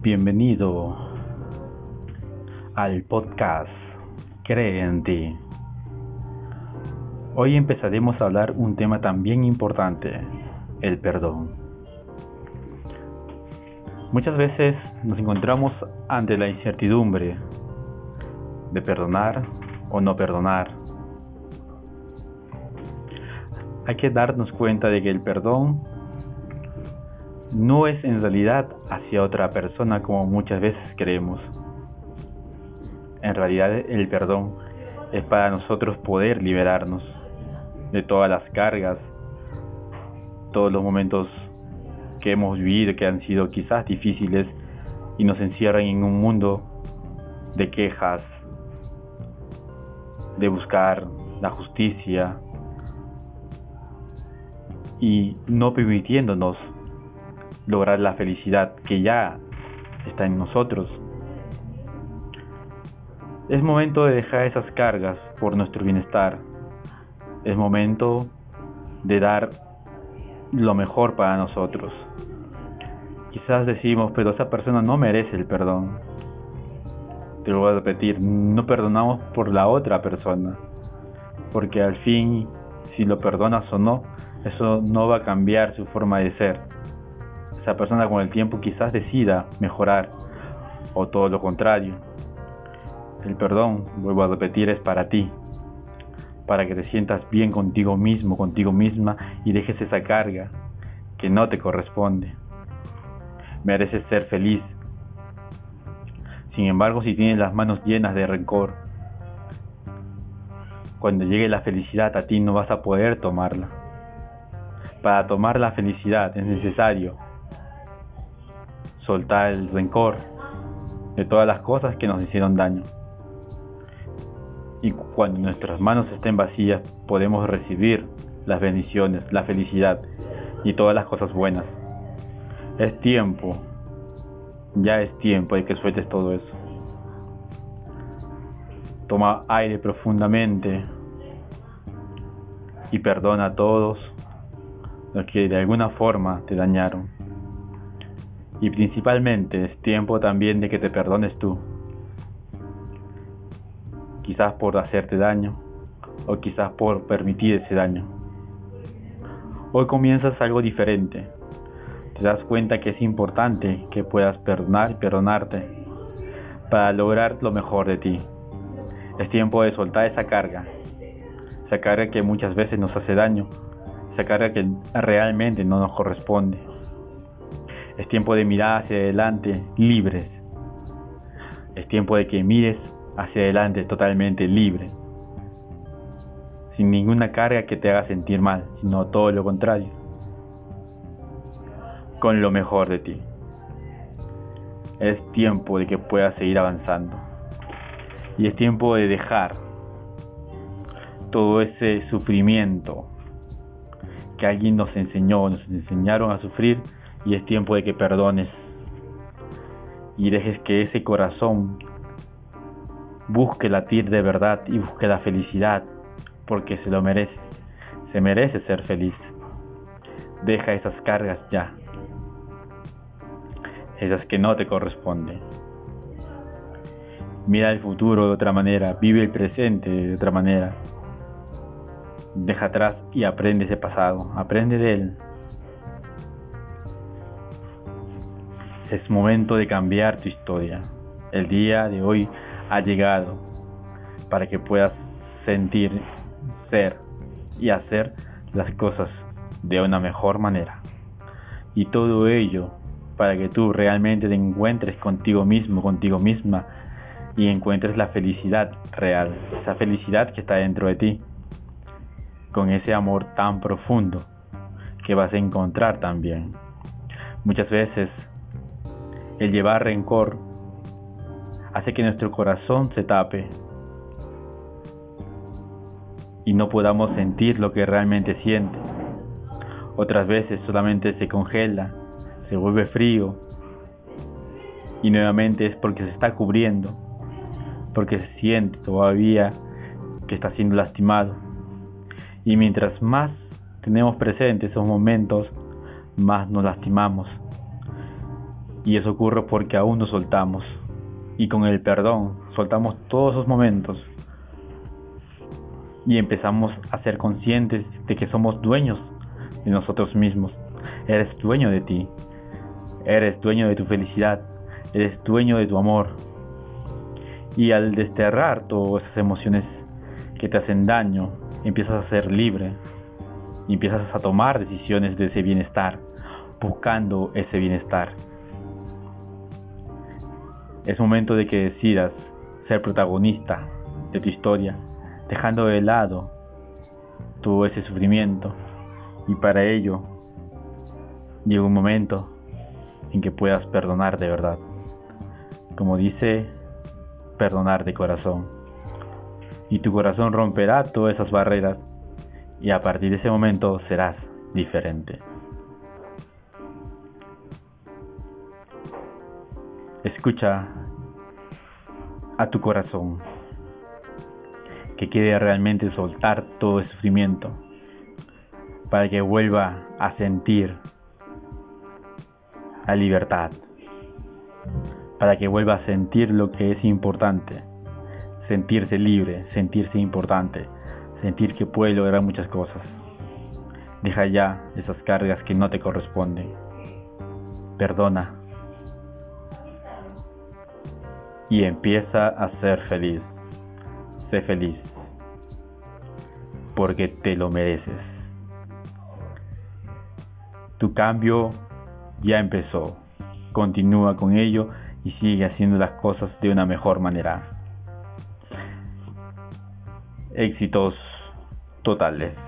Bienvenido al podcast Cree en ti. Hoy empezaremos a hablar un tema también importante, el perdón. Muchas veces nos encontramos ante la incertidumbre de perdonar o no perdonar. Hay que darnos cuenta de que el perdón no es en realidad hacia otra persona como muchas veces creemos. En realidad el perdón es para nosotros poder liberarnos de todas las cargas, todos los momentos que hemos vivido que han sido quizás difíciles y nos encierran en un mundo de quejas, de buscar la justicia y no permitiéndonos lograr la felicidad que ya está en nosotros. Es momento de dejar esas cargas por nuestro bienestar. Es momento de dar lo mejor para nosotros. Quizás decimos, pero esa persona no merece el perdón. Te lo voy a repetir, no perdonamos por la otra persona. Porque al fin, si lo perdonas o no, eso no va a cambiar su forma de ser esa persona con el tiempo quizás decida mejorar o todo lo contrario. El perdón, vuelvo a repetir, es para ti, para que te sientas bien contigo mismo, contigo misma y dejes esa carga que no te corresponde. Mereces ser feliz. Sin embargo, si tienes las manos llenas de rencor, cuando llegue la felicidad a ti no vas a poder tomarla. Para tomar la felicidad es necesario soltar el rencor de todas las cosas que nos hicieron daño. Y cuando nuestras manos estén vacías, podemos recibir las bendiciones, la felicidad y todas las cosas buenas. Es tiempo, ya es tiempo de que sueltes todo eso. Toma aire profundamente y perdona a todos los que de alguna forma te dañaron. Y principalmente es tiempo también de que te perdones tú. Quizás por hacerte daño o quizás por permitir ese daño. Hoy comienzas algo diferente. Te das cuenta que es importante que puedas perdonar y perdonarte para lograr lo mejor de ti. Es tiempo de soltar esa carga, esa carga que muchas veces nos hace daño, esa carga que realmente no nos corresponde. Es tiempo de mirar hacia adelante libres. Es tiempo de que mires hacia adelante totalmente libre. Sin ninguna carga que te haga sentir mal, sino todo lo contrario. Con lo mejor de ti. Es tiempo de que puedas seguir avanzando. Y es tiempo de dejar todo ese sufrimiento que alguien nos enseñó, nos enseñaron a sufrir y es tiempo de que perdones y dejes que ese corazón busque latir de verdad y busque la felicidad porque se lo merece. Se merece ser feliz. Deja esas cargas ya. Esas que no te corresponden. Mira el futuro de otra manera. Vive el presente de otra manera. Deja atrás y aprende ese pasado. Aprende de él. Es momento de cambiar tu historia. El día de hoy ha llegado para que puedas sentir, ser y hacer las cosas de una mejor manera. Y todo ello para que tú realmente te encuentres contigo mismo, contigo misma y encuentres la felicidad real, esa felicidad que está dentro de ti, con ese amor tan profundo que vas a encontrar también. Muchas veces el llevar rencor hace que nuestro corazón se tape y no podamos sentir lo que realmente siente. Otras veces solamente se congela, se vuelve frío y nuevamente es porque se está cubriendo, porque se siente todavía que está siendo lastimado. Y mientras más tenemos presentes esos momentos, más nos lastimamos Y eso ocurre porque aún nos soltamos. Y con el perdón soltamos todos esos momentos. Y empezamos a ser conscientes de que somos dueños de nosotros mismos. Eres dueño de ti. Eres dueño de tu felicidad. Eres dueño de tu amor. Y al desterrar todas esas emociones que te hacen daño, empiezas a ser libre. Y empiezas a tomar decisiones de ese bienestar, buscando ese bienestar. Es momento de que decidas ser protagonista de tu historia, dejando de lado todo ese sufrimiento. Y para ello llega un momento en que puedas perdonar de verdad. Como dice, perdonar de corazón. Y tu corazón romperá todas esas barreras y a partir de ese momento serás diferente. Escucha a tu corazón, que quiere realmente soltar todo el sufrimiento, para que vuelva a sentir la libertad, para que vuelva a sentir lo que es importante, sentirse libre, sentirse importante, sentir que puede lograr muchas cosas. Deja ya esas cargas que no te corresponden. Perdona y empieza a ser feliz. Sé feliz, porque te lo mereces. Tu cambio ya empezó. Continúa con ello y sigue haciendo las cosas de una mejor manera. Éxitos totales.